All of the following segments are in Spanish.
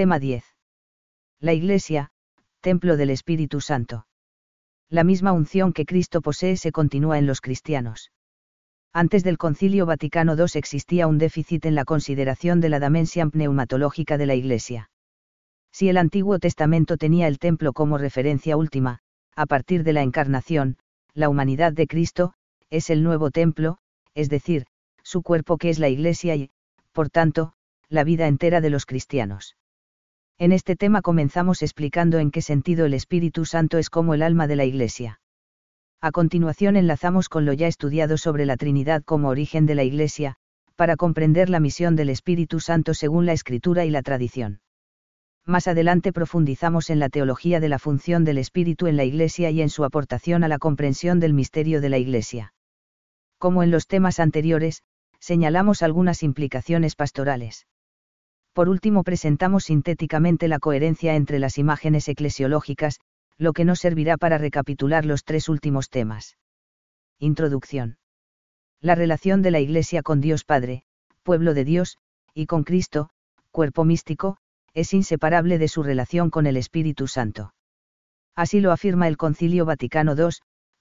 Tema 10. La Iglesia, templo del Espíritu Santo. La misma unción que Cristo posee se continúa en los cristianos. Antes del Concilio Vaticano II existía un déficit en la consideración de la dimensión pneumatológica de la Iglesia. Si el Antiguo Testamento tenía el templo como referencia última, a partir de la encarnación, la humanidad de Cristo, es el nuevo templo, es decir, su cuerpo que es la Iglesia y, por tanto, la vida entera de los cristianos. En este tema comenzamos explicando en qué sentido el Espíritu Santo es como el alma de la Iglesia. A continuación enlazamos con lo ya estudiado sobre la Trinidad como origen de la Iglesia, para comprender la misión del Espíritu Santo según la Escritura y la tradición. Más adelante profundizamos en la teología de la función del Espíritu en la Iglesia y en su aportación a la comprensión del misterio de la Iglesia. Como en los temas anteriores, señalamos algunas implicaciones pastorales. Por último presentamos sintéticamente la coherencia entre las imágenes eclesiológicas, lo que nos servirá para recapitular los tres últimos temas. Introducción. La relación de la Iglesia con Dios Padre, pueblo de Dios, y con Cristo, cuerpo místico, es inseparable de su relación con el Espíritu Santo. Así lo afirma el Concilio Vaticano II,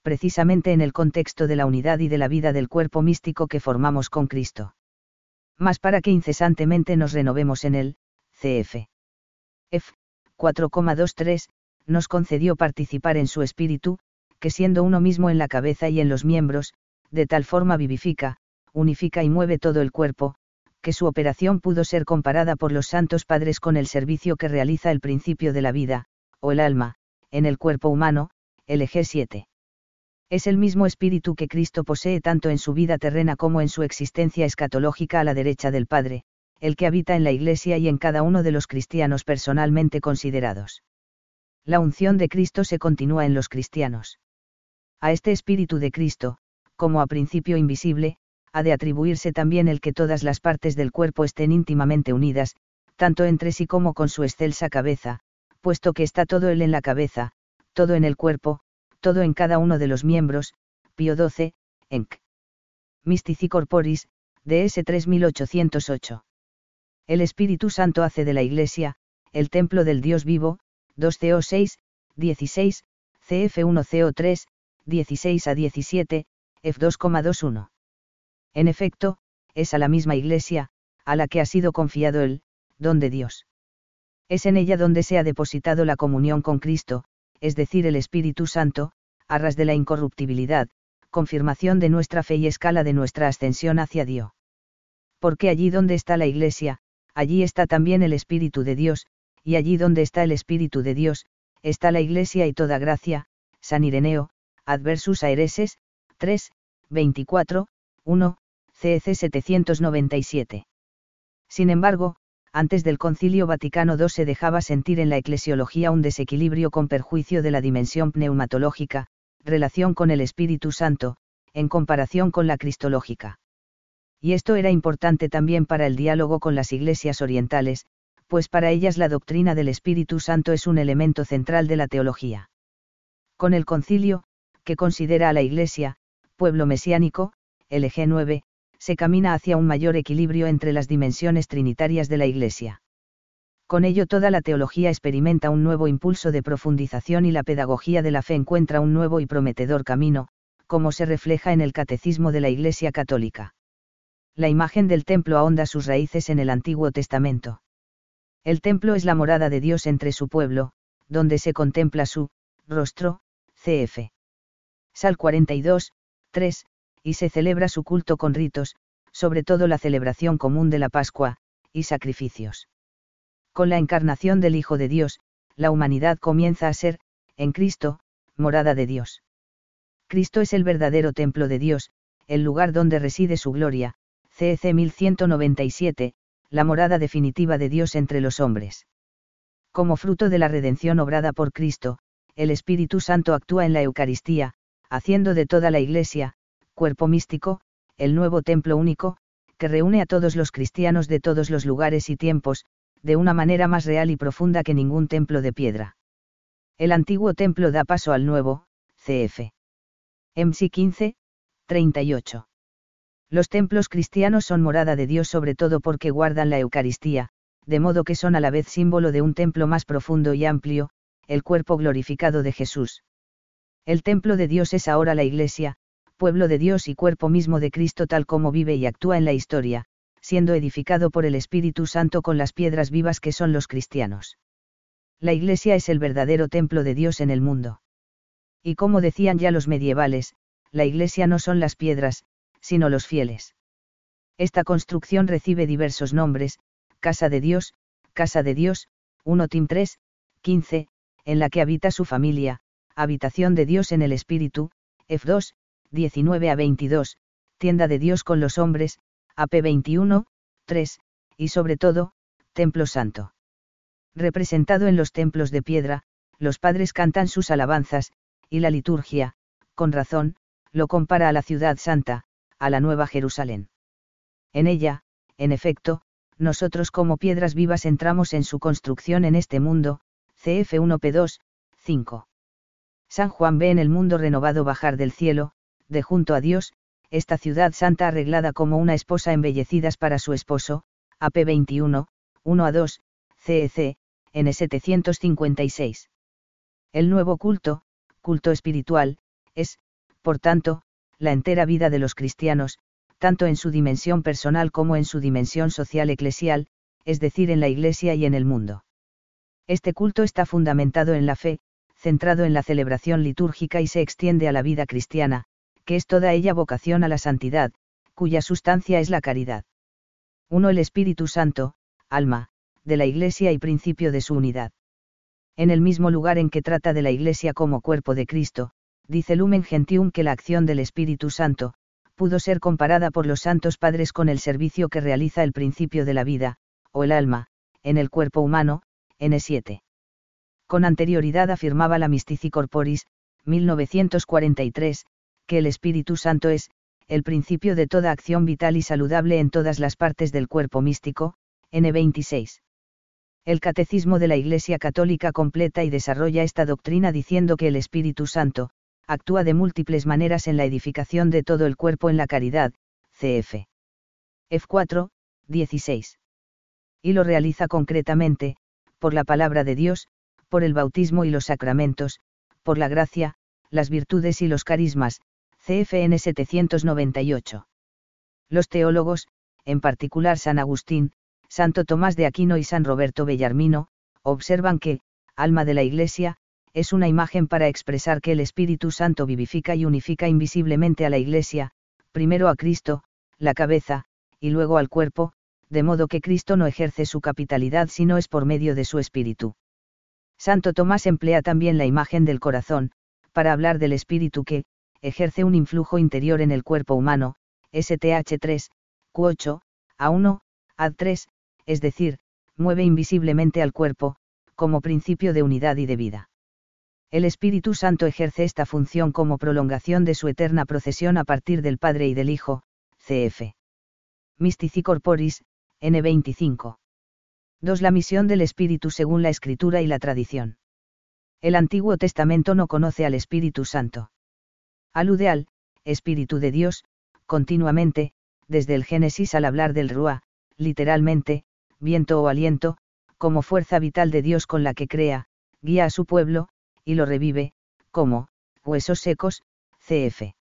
precisamente en el contexto de la unidad y de la vida del cuerpo místico que formamos con Cristo más para que incesantemente nos renovemos en él, cf. F. 4,23, nos concedió participar en su espíritu, que siendo uno mismo en la cabeza y en los miembros, de tal forma vivifica, unifica y mueve todo el cuerpo, que su operación pudo ser comparada por los santos padres con el servicio que realiza el principio de la vida, o el alma, en el cuerpo humano, LG 7. Es el mismo espíritu que Cristo posee tanto en su vida terrena como en su existencia escatológica a la derecha del Padre, el que habita en la Iglesia y en cada uno de los cristianos personalmente considerados. La unción de Cristo se continúa en los cristianos. A este espíritu de Cristo, como a principio invisible, ha de atribuirse también el que todas las partes del cuerpo estén íntimamente unidas, tanto entre sí como con su excelsa cabeza, puesto que está todo él en la cabeza, todo en el cuerpo, todo en cada uno de los miembros, Pío XII, Enc. Mystici Corporis, DS 3808. El Espíritu Santo hace de la Iglesia, el templo del Dios vivo, 2 CO 6, 16, CF 1 CO 3, 16 a 17, F 2,21. En efecto, es a la misma Iglesia, a la que ha sido confiado el, don de Dios. Es en ella donde se ha depositado la comunión con Cristo, es decir, el Espíritu Santo, arras de la incorruptibilidad, confirmación de nuestra fe y escala de nuestra ascensión hacia Dios. Porque allí donde está la Iglesia, allí está también el Espíritu de Dios, y allí donde está el Espíritu de Dios, está la Iglesia y toda gracia, San Ireneo, Adversus Aereses, 3, 24, 1, CEC 797. Sin embargo, antes del Concilio Vaticano II se dejaba sentir en la eclesiología un desequilibrio con perjuicio de la dimensión pneumatológica, relación con el Espíritu Santo, en comparación con la cristológica. Y esto era importante también para el diálogo con las iglesias orientales, pues para ellas la doctrina del Espíritu Santo es un elemento central de la teología. Con el concilio, que considera a la Iglesia, pueblo mesiánico, LG 9, se camina hacia un mayor equilibrio entre las dimensiones trinitarias de la Iglesia. Con ello toda la teología experimenta un nuevo impulso de profundización y la pedagogía de la fe encuentra un nuevo y prometedor camino, como se refleja en el Catecismo de la Iglesia Católica. La imagen del templo ahonda sus raíces en el Antiguo Testamento. El templo es la morada de Dios entre su pueblo, donde se contempla su rostro, cf. Sal 42, 3, y se celebra su culto con ritos, sobre todo la celebración común de la Pascua, y sacrificios. Con la encarnación del Hijo de Dios, la humanidad comienza a ser, en Cristo, morada de Dios. Cristo es el verdadero templo de Dios, el lugar donde reside su gloria, CEC 1197, la morada definitiva de Dios entre los hombres. Como fruto de la redención obrada por Cristo, el Espíritu Santo actúa en la Eucaristía, haciendo de toda la Iglesia, cuerpo místico, el nuevo templo único, que reúne a todos los cristianos de todos los lugares y tiempos, de una manera más real y profunda que ningún templo de piedra. El antiguo templo da paso al nuevo, cf. MC 15, 38. Los templos cristianos son morada de Dios sobre todo porque guardan la Eucaristía, de modo que son a la vez símbolo de un templo más profundo y amplio, el cuerpo glorificado de Jesús. El templo de Dios es ahora la Iglesia, pueblo de Dios y cuerpo mismo de Cristo tal como vive y actúa en la historia, siendo edificado por el Espíritu Santo con las piedras vivas que son los cristianos. La Iglesia es el verdadero templo de Dios en el mundo. Y como decían ya los medievales, la Iglesia no son las piedras, sino los fieles. Esta construcción recibe diversos nombres, Casa de Dios, Casa de Dios, 1 Tim 3, 15, en la que habita su familia, Habitación de Dios en el Espíritu, F2, 19 a 22, Tienda de Dios con los hombres, AP 21, 3, y sobre todo, Templo Santo. Representado en los templos de piedra, los padres cantan sus alabanzas, y la liturgia, con razón, lo compara a la ciudad santa, a la Nueva Jerusalén. En ella, en efecto, nosotros como piedras vivas entramos en su construcción en este mundo, CF 1P2, 5. San Juan ve en el mundo renovado bajar del cielo, de junto a Dios, esta ciudad santa arreglada como una esposa embellecidas para su esposo, AP 21, 1 a 2, CEC, N 756. El nuevo culto, culto espiritual, es, por tanto, la entera vida de los cristianos, tanto en su dimensión personal como en su dimensión social eclesial, es decir, en la Iglesia y en el mundo. Este culto está fundamentado en la fe, centrado en la celebración litúrgica y se extiende a la vida cristiana, que es toda ella vocación a la santidad, cuya sustancia es la caridad. 1. El Espíritu Santo, alma, de la Iglesia y principio de su unidad. En el mismo lugar en que trata de la Iglesia como cuerpo de Cristo, dice Lumen Gentium que la acción del Espíritu Santo, pudo ser comparada por los santos padres con el servicio que realiza el principio de la vida, o el alma, en el cuerpo humano, N7. Con anterioridad afirmaba la Mystici Corporis, 1943, que el Espíritu Santo es, el principio de toda acción vital y saludable en todas las partes del cuerpo místico, N26. El Catecismo de la Iglesia Católica completa y desarrolla esta doctrina diciendo que el Espíritu Santo, actúa de múltiples maneras en la edificación de todo el cuerpo en la caridad, cf. F4, 16. Y lo realiza concretamente, por la palabra de Dios, por el bautismo y los sacramentos, por la gracia, las virtudes y los carismas, CFN 798. Los teólogos, en particular San Agustín, Santo Tomás de Aquino y San Roberto Bellarmino, observan que, alma de la Iglesia, es una imagen para expresar que el Espíritu Santo vivifica y unifica invisiblemente a la Iglesia, primero a Cristo, la cabeza, y luego al cuerpo, de modo que Cristo no ejerce su capitalidad sino es por medio de su Espíritu. Santo Tomás emplea también la imagen del corazón, para hablar del Espíritu que, ejerce un influjo interior en el cuerpo humano, STH 3, Q8, A1, AD3, es decir, mueve invisiblemente al cuerpo, como principio de unidad y de vida. El Espíritu Santo ejerce esta función como prolongación de su eterna procesión a partir del Padre y del Hijo, cf. Mystici Corporis, N25. 2. La misión del Espíritu según la Escritura y la tradición. El Antiguo Testamento no conoce al Espíritu Santo. Alude al Espíritu de Dios, continuamente, desde el Génesis al hablar del Ruá, literalmente, viento o aliento, como fuerza vital de Dios con la que crea, guía a su pueblo, y lo revive, como, huesos secos, cf.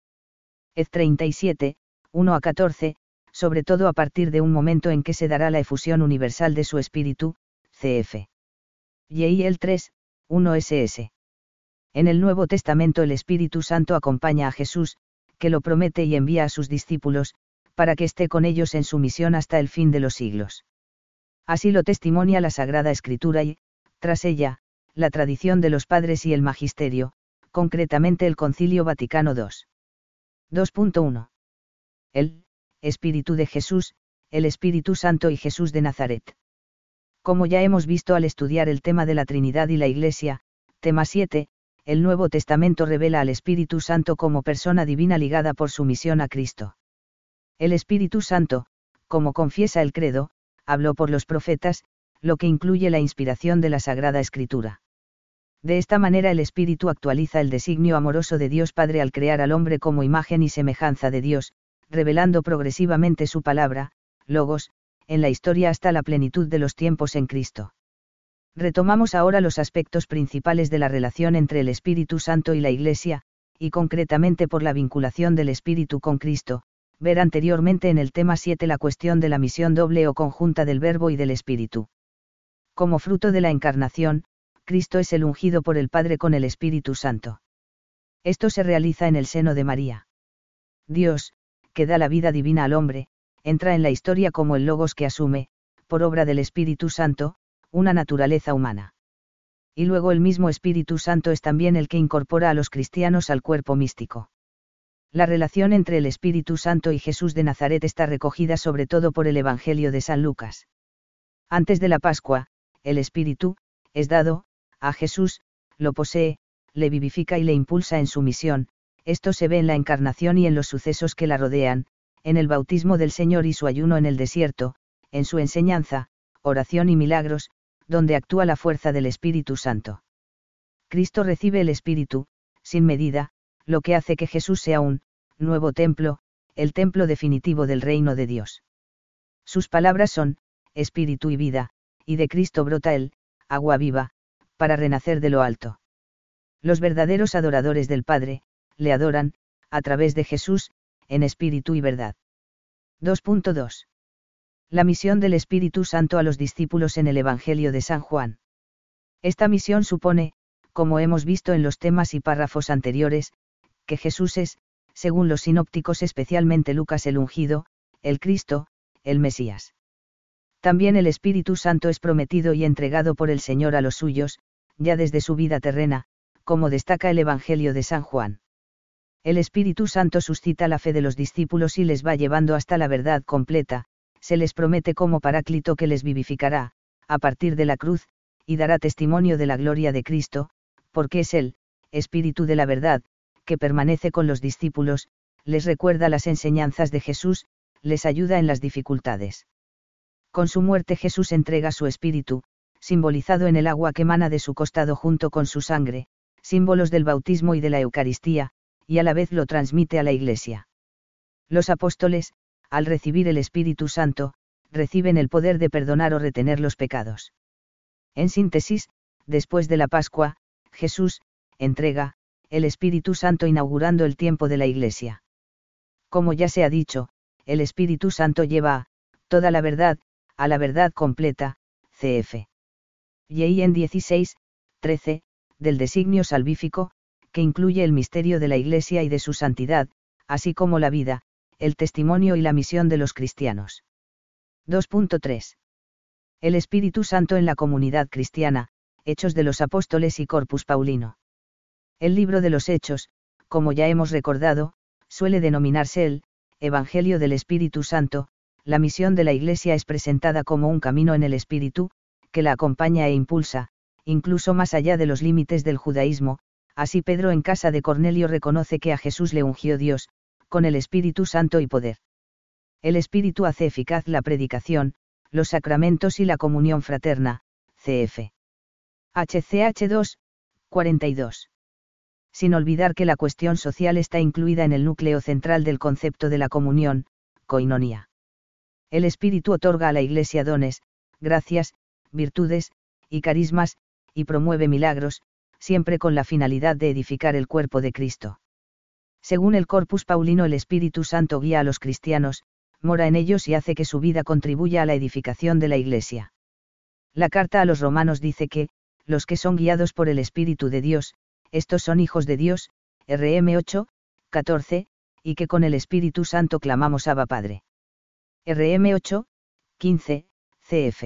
Ed 37, 1 a 14, sobre todo a partir de un momento en que se dará la efusión universal de su espíritu, cf. El 3, 1 ss. En el Nuevo Testamento el Espíritu Santo acompaña a Jesús, que lo promete y envía a sus discípulos, para que esté con ellos en su misión hasta el fin de los siglos. Así lo testimonia la Sagrada Escritura y, tras ella, la tradición de los padres y el magisterio, concretamente el Concilio Vaticano II. 2.1. El Espíritu de Jesús, el Espíritu Santo y Jesús de Nazaret. Como ya hemos visto al estudiar el tema de la Trinidad y la Iglesia, tema 7, el Nuevo Testamento revela al Espíritu Santo como persona divina ligada por su misión a Cristo. El Espíritu Santo, como confiesa el credo, habló por los profetas, lo que incluye la inspiración de la Sagrada Escritura. De esta manera el Espíritu actualiza el designio amoroso de Dios Padre al crear al hombre como imagen y semejanza de Dios, revelando progresivamente su palabra, logos, en la historia hasta la plenitud de los tiempos en Cristo. Retomamos ahora los aspectos principales de la relación entre el Espíritu Santo y la Iglesia, y concretamente por la vinculación del Espíritu con Cristo, ver anteriormente en el tema 7 la cuestión de la misión doble o conjunta del Verbo y del Espíritu. Como fruto de la encarnación, Cristo es el ungido por el Padre con el Espíritu Santo. Esto se realiza en el seno de María. Dios, que da la vida divina al hombre, entra en la historia como el Logos que asume, por obra del Espíritu Santo, una naturaleza humana. Y luego el mismo Espíritu Santo es también el que incorpora a los cristianos al cuerpo místico. La relación entre el Espíritu Santo y Jesús de Nazaret está recogida sobre todo por el Evangelio de San Lucas. Antes de la Pascua, el Espíritu, es dado, a Jesús, lo posee, le vivifica y le impulsa en su misión, esto se ve en la encarnación y en los sucesos que la rodean, en el bautismo del Señor y su ayuno en el desierto, en su enseñanza, oración y milagros, donde actúa la fuerza del Espíritu Santo. Cristo recibe el Espíritu, sin medida, lo que hace que Jesús sea un nuevo templo, el templo definitivo del reino de Dios. Sus palabras son, espíritu y vida, y de Cristo brota el, agua viva, para renacer de lo alto. Los verdaderos adoradores del Padre, le adoran, a través de Jesús, en espíritu y verdad. 2.2. La misión del Espíritu Santo a los discípulos en el Evangelio de San Juan. Esta misión supone, como hemos visto en los temas y párrafos anteriores, que Jesús es, según los sinópticos especialmente Lucas el ungido, el Cristo, el Mesías. También el Espíritu Santo es prometido y entregado por el Señor a los suyos, ya desde su vida terrena, como destaca el Evangelio de San Juan. El Espíritu Santo suscita la fe de los discípulos y les va llevando hasta la verdad completa, se les promete como paráclito que les vivificará, a partir de la cruz, y dará testimonio de la gloria de Cristo, porque es el, Espíritu de la verdad, que permanece con los discípulos, les recuerda las enseñanzas de Jesús, les ayuda en las dificultades. Con su muerte Jesús entrega su espíritu, simbolizado en el agua que emana de su costado junto con su sangre, símbolos del bautismo y de la Eucaristía, y a la vez lo transmite a la Iglesia. Los apóstoles, al recibir el Espíritu Santo, reciben el poder de perdonar o retener los pecados. En síntesis, después de la Pascua, Jesús, entrega, el Espíritu Santo inaugurando el tiempo de la Iglesia. Como ya se ha dicho, el Espíritu Santo lleva a, toda la verdad, a la verdad completa, cf. Y en 16, 13, del designio salvífico, que incluye el misterio de la Iglesia y de su santidad, así como la vida, el testimonio y la misión de los cristianos. 2.3. El Espíritu Santo en la comunidad cristiana, Hechos de los Apóstoles y Corpus Paulino. El libro de los Hechos, como ya hemos recordado, suele denominarse el Evangelio del Espíritu Santo, la misión de la Iglesia es presentada como un camino en el Espíritu, que la acompaña e impulsa, incluso más allá de los límites del judaísmo, así Pedro en casa de Cornelio reconoce que a Jesús le ungió Dios, con el Espíritu Santo y poder. El Espíritu hace eficaz la predicación, los sacramentos y la comunión fraterna, cf. HCH 2, 42 sin olvidar que la cuestión social está incluida en el núcleo central del concepto de la comunión, coinonía. El Espíritu otorga a la Iglesia dones, gracias, virtudes, y carismas, y promueve milagros, siempre con la finalidad de edificar el cuerpo de Cristo. Según el Corpus Paulino el Espíritu Santo guía a los cristianos, mora en ellos y hace que su vida contribuya a la edificación de la Iglesia. La carta a los romanos dice que, los que son guiados por el Espíritu de Dios, estos son hijos de Dios, RM 8, 14, y que con el Espíritu Santo clamamos Abba Padre. RM 8, 15, CF.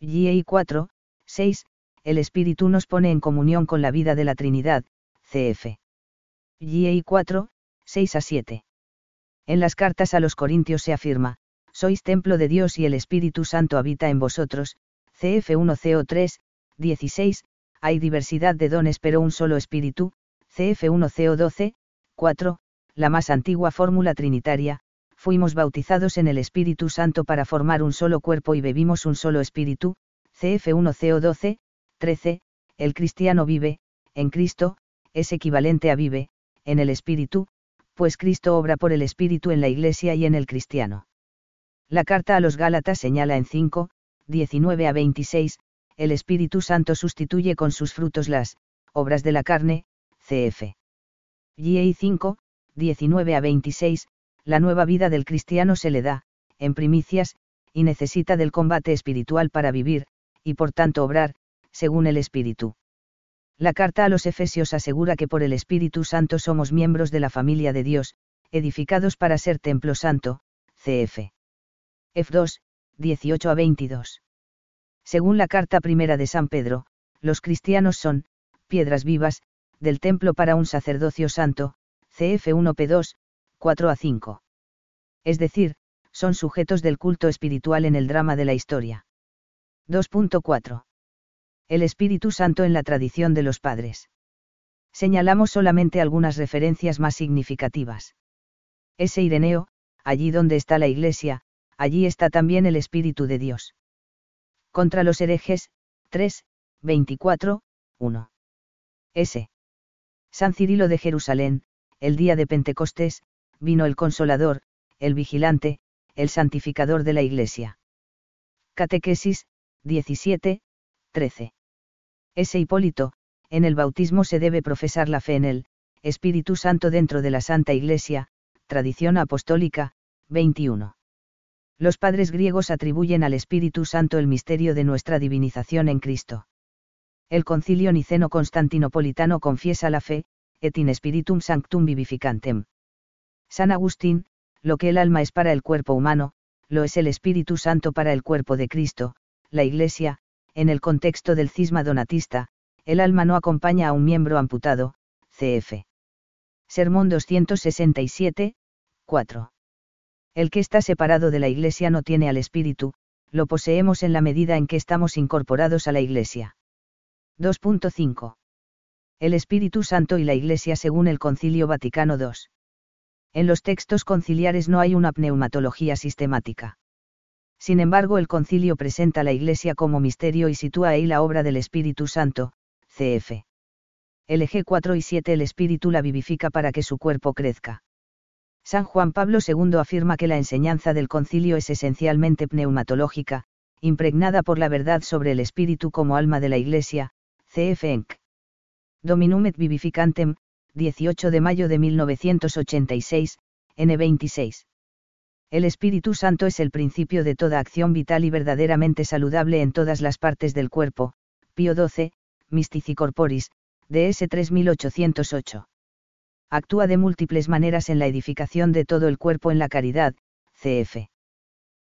GI 4, 6, el Espíritu nos pone en comunión con la vida de la Trinidad, CF. GI 4, 6 a 7. En las cartas a los Corintios se afirma, sois templo de Dios y el Espíritu Santo habita en vosotros, CF 1 CO 3, 16, hay diversidad de dones pero un solo espíritu, CF1CO12, 4, la más antigua fórmula trinitaria, fuimos bautizados en el Espíritu Santo para formar un solo cuerpo y bebimos un solo espíritu, CF1CO12, 13, el cristiano vive, en Cristo, es equivalente a vive, en el Espíritu, pues Cristo obra por el Espíritu en la Iglesia y en el cristiano. La carta a los Gálatas señala en 5, 19 a 26, el Espíritu Santo sustituye con sus frutos las obras de la carne, cf. Y 5, 19 a 26, la nueva vida del cristiano se le da, en primicias, y necesita del combate espiritual para vivir, y por tanto obrar, según el Espíritu. La carta a los Efesios asegura que por el Espíritu Santo somos miembros de la familia de Dios, edificados para ser templo santo, cf. F2, 18 a 22. Según la carta primera de San Pedro, los cristianos son, piedras vivas, del templo para un sacerdocio santo, cf 1p2, 4 a 5. Es decir, son sujetos del culto espiritual en el drama de la historia. 2.4. El Espíritu Santo en la tradición de los padres. Señalamos solamente algunas referencias más significativas. Ese Ireneo, allí donde está la Iglesia, allí está también el Espíritu de Dios. Contra los herejes, 3, 24, 1. S. San Cirilo de Jerusalén, el día de Pentecostés, vino el Consolador, el Vigilante, el Santificador de la Iglesia. Catequesis, 17, 13. Ese Hipólito, en el bautismo se debe profesar la fe en el Espíritu Santo dentro de la Santa Iglesia, tradición apostólica, 21. Los padres griegos atribuyen al Espíritu Santo el misterio de nuestra divinización en Cristo. El concilio niceno-constantinopolitano confiesa la fe, et in spiritum sanctum vivificantem. San Agustín, lo que el alma es para el cuerpo humano, lo es el Espíritu Santo para el cuerpo de Cristo, la Iglesia, en el contexto del cisma donatista, el alma no acompaña a un miembro amputado, cf. Sermón 267, 4. El que está separado de la Iglesia no tiene al Espíritu, lo poseemos en la medida en que estamos incorporados a la Iglesia. 2.5. El Espíritu Santo y la Iglesia según el Concilio Vaticano II. En los textos conciliares no hay una pneumatología sistemática. Sin embargo, el concilio presenta la Iglesia como misterio y sitúa ahí la obra del Espíritu Santo, cf. Eje 4 y 7 el Espíritu la vivifica para que su cuerpo crezca. San Juan Pablo II afirma que la enseñanza del concilio es esencialmente pneumatológica, impregnada por la verdad sobre el Espíritu como alma de la Iglesia, cf. Enc. Dominum et vivificantem, 18 de mayo de 1986, N26. El Espíritu Santo es el principio de toda acción vital y verdaderamente saludable en todas las partes del cuerpo, Pío XII, Mystici Corporis, DS 3808. Actúa de múltiples maneras en la edificación de todo el cuerpo en la caridad, cf.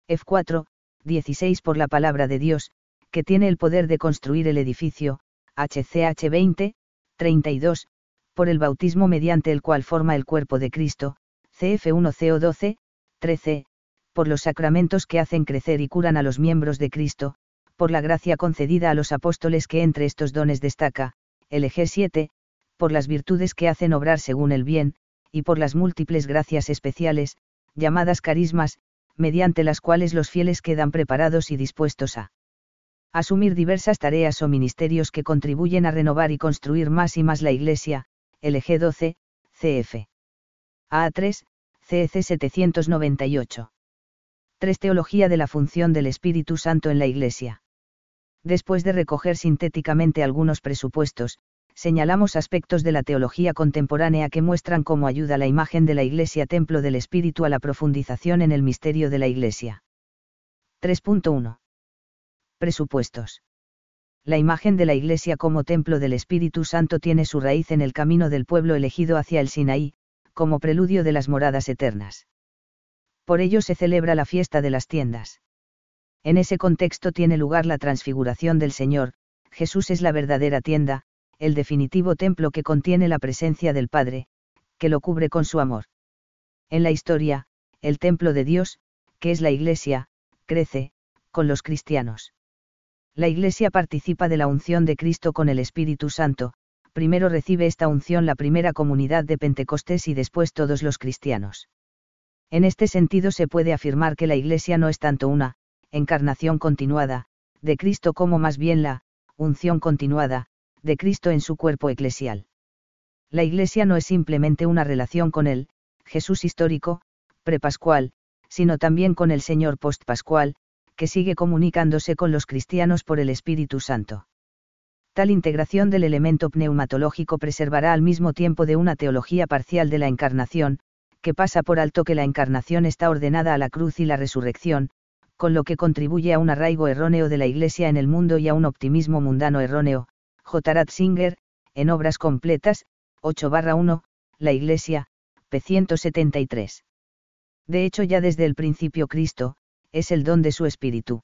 F4, 16 por la palabra de Dios, que tiene el poder de construir el edificio, HCH 20, 32, por el bautismo mediante el cual forma el cuerpo de Cristo, CF1CO12, 13, por los sacramentos que hacen crecer y curan a los miembros de Cristo, por la gracia concedida a los apóstoles que entre estos dones destaca, LG 7, por las virtudes que hacen obrar según el bien, y por las múltiples gracias especiales, llamadas carismas, mediante las cuales los fieles quedan preparados y dispuestos a asumir diversas tareas o ministerios que contribuyen a renovar y construir más y más la Iglesia, LG 12, CF. A3, CEC 798. 3. Teología de la función del Espíritu Santo en la Iglesia. Después de recoger sintéticamente algunos presupuestos, señalamos aspectos de la teología contemporánea que muestran cómo ayuda la imagen de la Iglesia templo del Espíritu a la profundización en el misterio de la Iglesia. 3.1. Presupuestos la imagen de la Iglesia como templo del Espíritu Santo tiene su raíz en el camino del pueblo elegido hacia el Sinaí, como preludio de las moradas eternas. Por ello se celebra la fiesta de las tiendas. En ese contexto tiene lugar la transfiguración del Señor, Jesús es la verdadera tienda, el definitivo templo que contiene la presencia del Padre, que lo cubre con su amor. En la historia, el templo de Dios, que es la Iglesia, crece, con los cristianos. La Iglesia participa de la unción de Cristo con el Espíritu Santo, primero recibe esta unción la primera comunidad de Pentecostés y después todos los cristianos. En este sentido se puede afirmar que la Iglesia no es tanto una, encarnación continuada, de Cristo como más bien la, unción continuada, de Cristo en su cuerpo eclesial. La Iglesia no es simplemente una relación con él, Jesús histórico, prepascual, sino también con el Señor postpascual, que sigue comunicándose con los cristianos por el Espíritu Santo. Tal integración del elemento pneumatológico preservará al mismo tiempo de una teología parcial de la encarnación, que pasa por alto que la encarnación está ordenada a la cruz y la resurrección, con lo que contribuye a un arraigo erróneo de la Iglesia en el mundo y a un optimismo mundano erróneo. J. Ratzinger, en Obras Completas, 8-1, La Iglesia, p. 173. De hecho ya desde el principio Cristo, es el don de su Espíritu.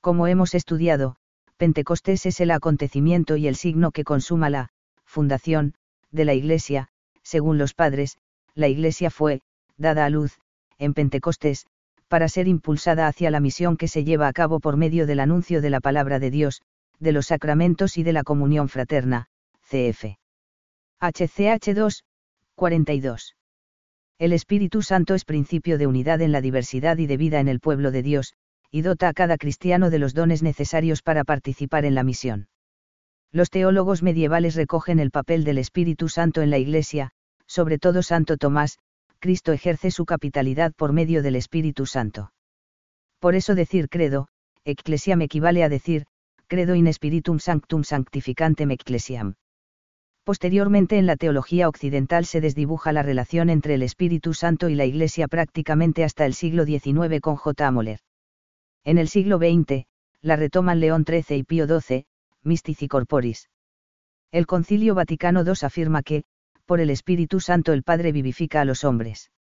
Como hemos estudiado, Pentecostés es el acontecimiento y el signo que consuma la fundación de la Iglesia, según los padres, la Iglesia fue, dada a luz, en Pentecostés, para ser impulsada hacia la misión que se lleva a cabo por medio del anuncio de la palabra de Dios, de los sacramentos y de la comunión fraterna, cf. HCH 2, 42. El Espíritu Santo es principio de unidad en la diversidad y de vida en el pueblo de Dios, y dota a cada cristiano de los dones necesarios para participar en la misión. Los teólogos medievales recogen el papel del Espíritu Santo en la Iglesia, sobre todo Santo Tomás, Cristo ejerce su capitalidad por medio del Espíritu Santo. Por eso decir credo, ecclesiam equivale a decir, credo in spiritum sanctum sanctificantem ecclesiam. Posteriormente en la teología occidental se desdibuja la relación entre el Espíritu Santo y la Iglesia prácticamente hasta el siglo XIX con J. Moller. En el siglo XX, la retoman León XIII y Pío XII, Mystici Corporis. El Concilio Vaticano II afirma que, por el Espíritu Santo el Padre vivifica a los hombres.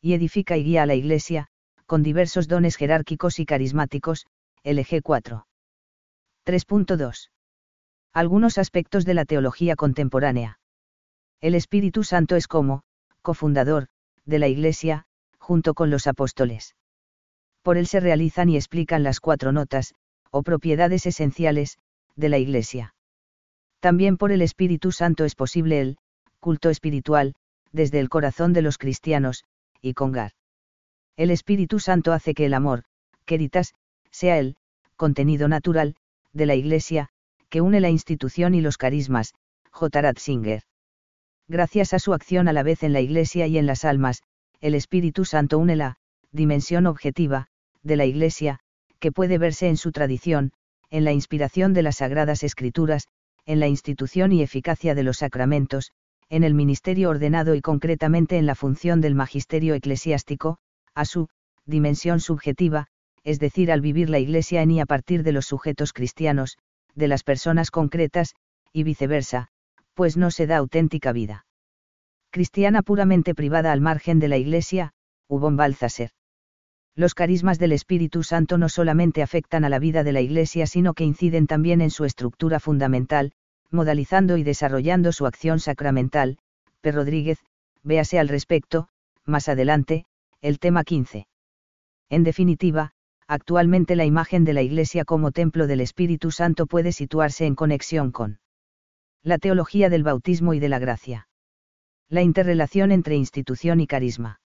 Y edifica y guía a la Iglesia, con diversos dones jerárquicos y carismáticos, LG 4. 3.2. Algunos aspectos de la teología contemporánea. El Espíritu Santo es como, cofundador, de la Iglesia, junto con los apóstoles por él se realizan y explican las cuatro notas, o propiedades esenciales, de la Iglesia. También por el Espíritu Santo es posible el, culto espiritual, desde el corazón de los cristianos, y congar. El Espíritu Santo hace que el amor, queritas, sea el, contenido natural, de la Iglesia, que une la institución y los carismas, J. Ratzinger. Gracias a su acción a la vez en la Iglesia y en las almas, el Espíritu Santo une la, dimensión objetiva, de la Iglesia, que puede verse en su tradición, en la inspiración de las Sagradas Escrituras, en la institución y eficacia de los sacramentos, en el ministerio ordenado y concretamente en la función del magisterio eclesiástico, a su dimensión subjetiva, es decir, al vivir la Iglesia en y a partir de los sujetos cristianos, de las personas concretas, y viceversa, pues no se da auténtica vida. Cristiana puramente privada al margen de la Iglesia, Ubon Balthasar los carismas del Espíritu Santo no solamente afectan a la vida de la Iglesia, sino que inciden también en su estructura fundamental, modalizando y desarrollando su acción sacramental. P. Rodríguez, véase al respecto, más adelante, el tema 15. En definitiva, actualmente la imagen de la Iglesia como templo del Espíritu Santo puede situarse en conexión con la teología del bautismo y de la gracia. La interrelación entre institución y carisma.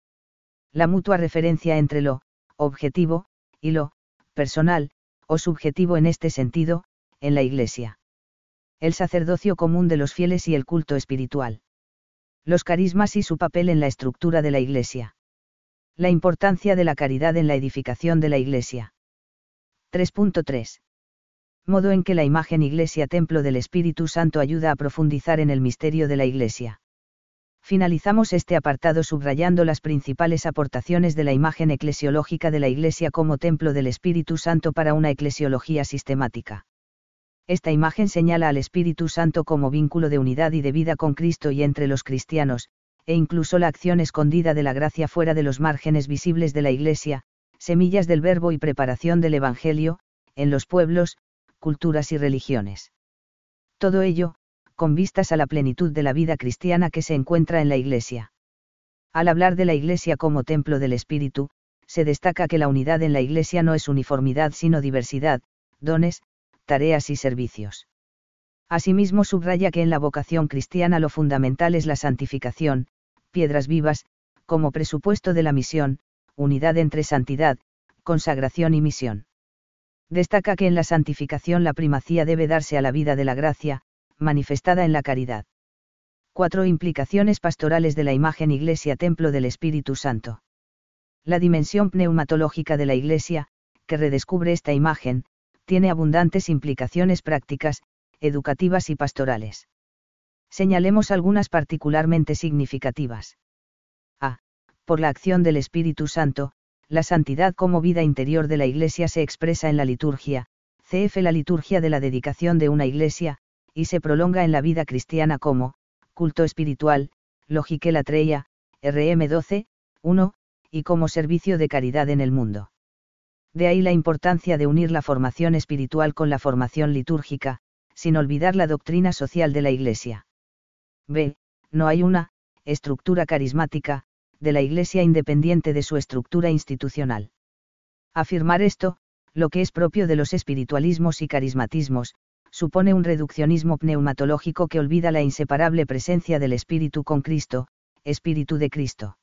La mutua referencia entre lo objetivo, y lo, personal, o subjetivo en este sentido, en la Iglesia. El sacerdocio común de los fieles y el culto espiritual. Los carismas y su papel en la estructura de la Iglesia. La importancia de la caridad en la edificación de la Iglesia. 3.3. Modo en que la imagen Iglesia Templo del Espíritu Santo ayuda a profundizar en el misterio de la Iglesia. Finalizamos este apartado subrayando las principales aportaciones de la imagen eclesiológica de la Iglesia como templo del Espíritu Santo para una eclesiología sistemática. Esta imagen señala al Espíritu Santo como vínculo de unidad y de vida con Cristo y entre los cristianos, e incluso la acción escondida de la gracia fuera de los márgenes visibles de la Iglesia, semillas del verbo y preparación del Evangelio, en los pueblos, culturas y religiones. Todo ello, con vistas a la plenitud de la vida cristiana que se encuentra en la Iglesia. Al hablar de la Iglesia como templo del Espíritu, se destaca que la unidad en la Iglesia no es uniformidad sino diversidad, dones, tareas y servicios. Asimismo subraya que en la vocación cristiana lo fundamental es la santificación, piedras vivas, como presupuesto de la misión, unidad entre santidad, consagración y misión. Destaca que en la santificación la primacía debe darse a la vida de la gracia, manifestada en la caridad. Cuatro implicaciones pastorales de la imagen Iglesia Templo del Espíritu Santo. La dimensión pneumatológica de la Iglesia, que redescubre esta imagen, tiene abundantes implicaciones prácticas, educativas y pastorales. Señalemos algunas particularmente significativas. A. Por la acción del Espíritu Santo, la santidad como vida interior de la Iglesia se expresa en la liturgia, cf. la liturgia de la dedicación de una Iglesia, y se prolonga en la vida cristiana como, culto espiritual, logique la treya, RM 12, 1, y como servicio de caridad en el mundo. De ahí la importancia de unir la formación espiritual con la formación litúrgica, sin olvidar la doctrina social de la Iglesia. B. No hay una estructura carismática de la Iglesia independiente de su estructura institucional. Afirmar esto, lo que es propio de los espiritualismos y carismatismos, supone un reduccionismo pneumatológico que olvida la inseparable presencia del Espíritu con Cristo, Espíritu de Cristo.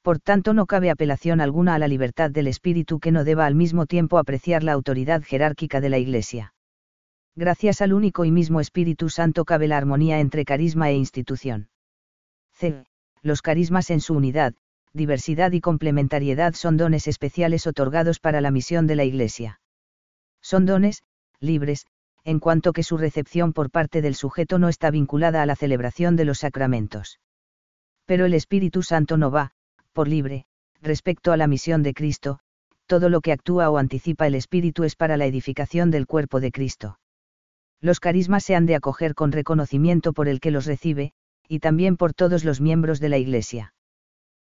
Por tanto, no cabe apelación alguna a la libertad del Espíritu que no deba al mismo tiempo apreciar la autoridad jerárquica de la Iglesia. Gracias al único y mismo Espíritu Santo cabe la armonía entre carisma e institución. C. Los carismas en su unidad, diversidad y complementariedad son dones especiales otorgados para la misión de la Iglesia. Son dones, libres, en cuanto que su recepción por parte del sujeto no está vinculada a la celebración de los sacramentos. Pero el Espíritu Santo no va, por libre, respecto a la misión de Cristo, todo lo que actúa o anticipa el Espíritu es para la edificación del cuerpo de Cristo. Los carismas se han de acoger con reconocimiento por el que los recibe, y también por todos los miembros de la Iglesia.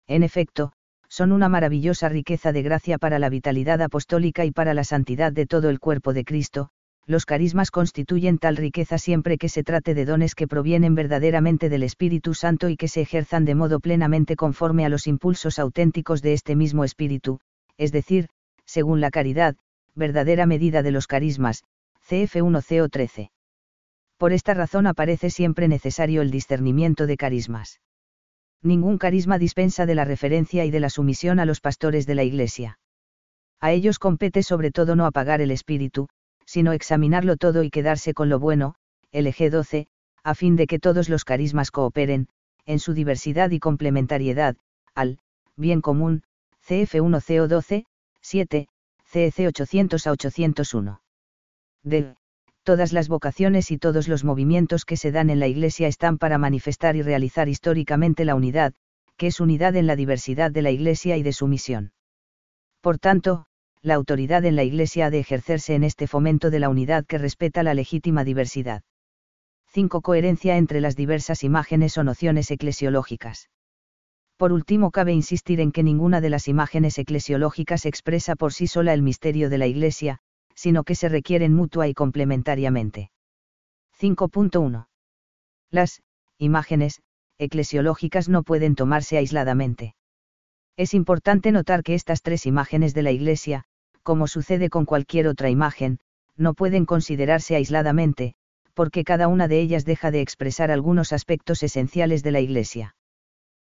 En efecto, son una maravillosa riqueza de gracia para la vitalidad apostólica y para la santidad de todo el cuerpo de Cristo, los carismas constituyen tal riqueza siempre que se trate de dones que provienen verdaderamente del Espíritu Santo y que se ejerzan de modo plenamente conforme a los impulsos auténticos de este mismo Espíritu, es decir, según la caridad, verdadera medida de los carismas, CF1CO13. Por esta razón aparece siempre necesario el discernimiento de carismas. Ningún carisma dispensa de la referencia y de la sumisión a los pastores de la Iglesia. A ellos compete sobre todo no apagar el espíritu, sino examinarlo todo y quedarse con lo bueno, LG 12, a fin de que todos los carismas cooperen, en su diversidad y complementariedad, al bien común, CF1 CO12, 7, CEC 800 a 801. D. Todas las vocaciones y todos los movimientos que se dan en la Iglesia están para manifestar y realizar históricamente la unidad, que es unidad en la diversidad de la Iglesia y de su misión. Por tanto, la autoridad en la Iglesia ha de ejercerse en este fomento de la unidad que respeta la legítima diversidad. 5. Coherencia entre las diversas imágenes o nociones eclesiológicas. Por último, cabe insistir en que ninguna de las imágenes eclesiológicas expresa por sí sola el misterio de la Iglesia, sino que se requieren mutua y complementariamente. 5.1. Las imágenes eclesiológicas no pueden tomarse aisladamente. Es importante notar que estas tres imágenes de la Iglesia, como sucede con cualquier otra imagen, no pueden considerarse aisladamente, porque cada una de ellas deja de expresar algunos aspectos esenciales de la Iglesia.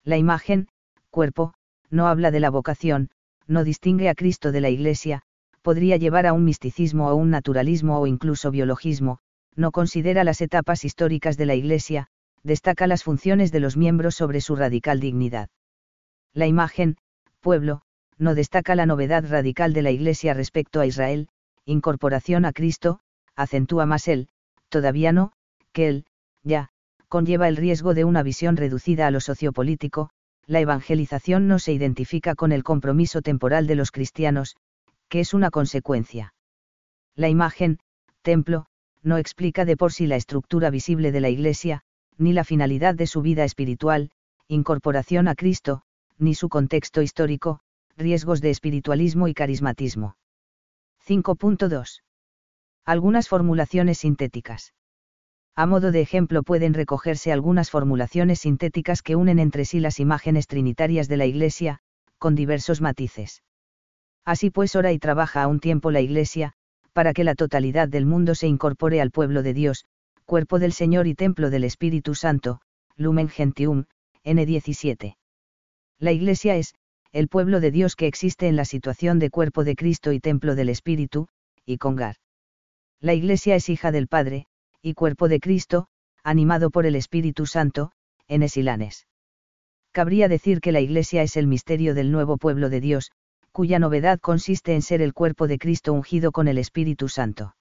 La imagen, cuerpo, no habla de la vocación, no distingue a Cristo de la Iglesia, podría llevar a un misticismo o un naturalismo o incluso biologismo, no considera las etapas históricas de la Iglesia, destaca las funciones de los miembros sobre su radical dignidad. La imagen, pueblo, no destaca la novedad radical de la Iglesia respecto a Israel, incorporación a Cristo, acentúa más él, todavía no, que él, ya, conlleva el riesgo de una visión reducida a lo sociopolítico, la evangelización no se identifica con el compromiso temporal de los cristianos, que es una consecuencia. La imagen, templo, no explica de por sí la estructura visible de la Iglesia, ni la finalidad de su vida espiritual, incorporación a Cristo, ni su contexto histórico, riesgos de espiritualismo y carismatismo. 5.2. Algunas formulaciones sintéticas. A modo de ejemplo pueden recogerse algunas formulaciones sintéticas que unen entre sí las imágenes trinitarias de la Iglesia, con diversos matices. Así pues ora y trabaja a un tiempo la Iglesia, para que la totalidad del mundo se incorpore al pueblo de Dios, cuerpo del Señor y templo del Espíritu Santo, Lumen Gentium, N17. La Iglesia es, el pueblo de Dios que existe en la situación de cuerpo de Cristo y templo del Espíritu, y congar. La Iglesia es hija del Padre, y cuerpo de Cristo, animado por el Espíritu Santo, en Esilanes. cabría decir que la Iglesia es el misterio del nuevo pueblo de Dios, cuya novedad consiste en ser el cuerpo de Cristo ungido con el Espíritu Santo.